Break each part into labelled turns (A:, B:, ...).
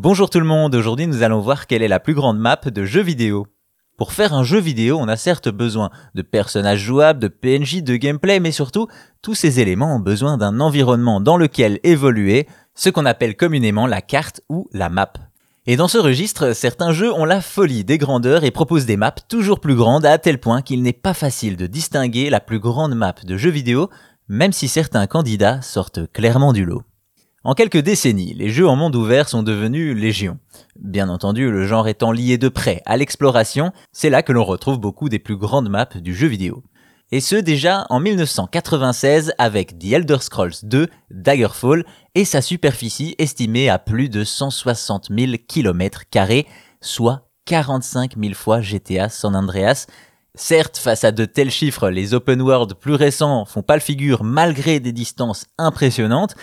A: Bonjour tout le monde, aujourd'hui nous allons voir quelle est la plus grande map de jeux vidéo. Pour faire un jeu vidéo, on a certes besoin de personnages jouables, de PNJ, de gameplay, mais surtout, tous ces éléments ont besoin d'un environnement dans lequel évoluer, ce qu'on appelle communément la carte ou la map. Et dans ce registre, certains jeux ont la folie des grandeurs et proposent des maps toujours plus grandes à tel point qu'il n'est pas facile de distinguer la plus grande map de jeux vidéo, même si certains candidats sortent clairement du lot. En quelques décennies, les jeux en monde ouvert sont devenus légion. Bien entendu, le genre étant lié de près à l'exploration, c'est là que l'on retrouve beaucoup des plus grandes maps du jeu vidéo. Et ce déjà en 1996 avec The Elder Scrolls 2 Daggerfall et sa superficie estimée à plus de 160 000 km, soit 45 000 fois GTA San Andreas. Certes, face à de tels chiffres, les open world plus récents font pas le figure malgré des distances impressionnantes,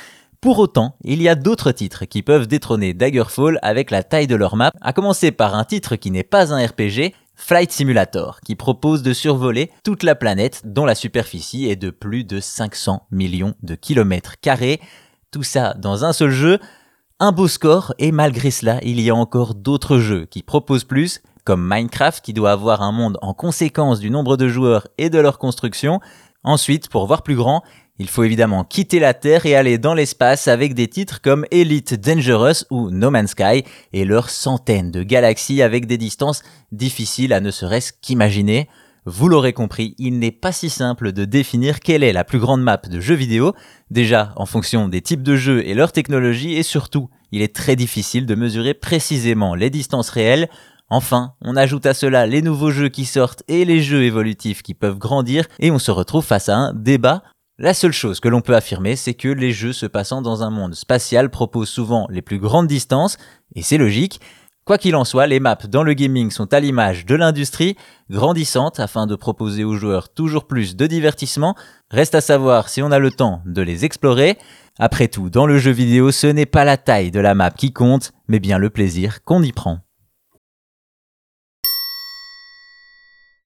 A: pour autant, il y a d'autres titres qui peuvent détrôner Daggerfall avec la taille de leur map, à commencer par un titre qui n'est pas un RPG, Flight Simulator, qui propose de survoler toute la planète dont la superficie est de plus de 500 millions de kilomètres carrés. Tout ça dans un seul jeu, un beau score, et malgré cela, il y a encore d'autres jeux qui proposent plus, comme Minecraft qui doit avoir un monde en conséquence du nombre de joueurs et de leur construction. Ensuite, pour voir plus grand, il faut évidemment quitter la Terre et aller dans l'espace avec des titres comme Elite Dangerous ou No Man's Sky et leurs centaines de galaxies avec des distances difficiles à ne serait-ce qu'imaginer. Vous l'aurez compris, il n'est pas si simple de définir quelle est la plus grande map de jeux vidéo, déjà en fonction des types de jeux et leur technologie, et surtout, il est très difficile de mesurer précisément les distances réelles. Enfin, on ajoute à cela les nouveaux jeux qui sortent et les jeux évolutifs qui peuvent grandir, et on se retrouve face à un débat la seule chose que l'on peut affirmer, c'est que les jeux se passant dans un monde spatial proposent souvent les plus grandes distances, et c'est logique. Quoi qu'il en soit, les maps dans le gaming sont à l'image de l'industrie, grandissantes afin de proposer aux joueurs toujours plus de divertissement. Reste à savoir si on a le temps de les explorer. Après tout, dans le jeu vidéo, ce n'est pas la taille de la map qui compte, mais bien le plaisir qu'on y prend.